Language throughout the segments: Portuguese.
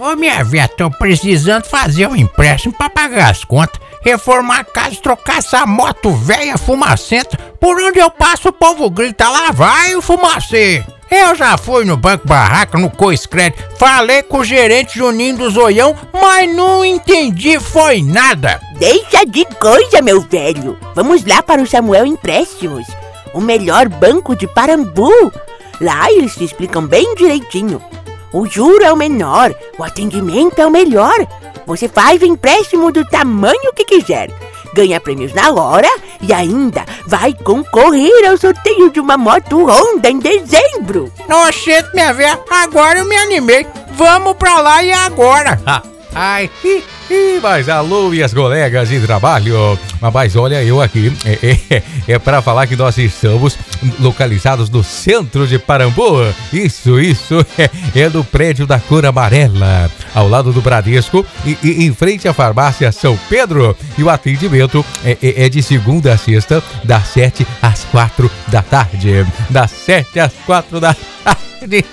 Ô minha velha, tô precisando fazer um empréstimo pra pagar as contas, reformar a casa, trocar essa moto velha fumacenta. Por onde eu passo o povo grita, lá vai o fumacê. Eu já fui no Banco Barraca, no Coiscred, falei com o gerente Juninho do Zoião, mas não entendi foi nada. Deixa de coisa, meu velho. Vamos lá para o Samuel Empréstimos, o melhor banco de Parambu. Lá eles te explicam bem direitinho. O juro é o menor, o atendimento é o melhor. Você faz o empréstimo do tamanho que quiser. Ganha prêmios na hora e ainda vai concorrer ao sorteio de uma moto Honda em dezembro. Oxente, minha velha, agora eu me animei. Vamos pra lá e agora. Ai, hi, hi, mas alô, minhas colegas de trabalho. Mas olha, eu aqui é, é, é para falar que nós estamos localizados no centro de Parambu. Isso, isso é, é no prédio da cor amarela, ao lado do Bradesco e, e em frente à farmácia São Pedro. E o atendimento é, é, é de segunda a sexta, das 7 às 4 da tarde. Das 7 às 4 da tarde.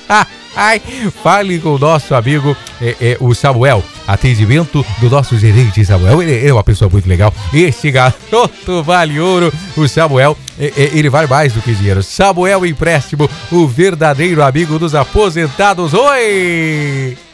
Ai, fale com o nosso amigo é, é, o Samuel. Atendimento do nosso gerente Samuel. Ele, ele, é uma pessoa muito legal. Esse garoto vale ouro. O Samuel, é, é, ele vale mais do que dinheiro. Samuel Empréstimo, o verdadeiro amigo dos aposentados. Oi!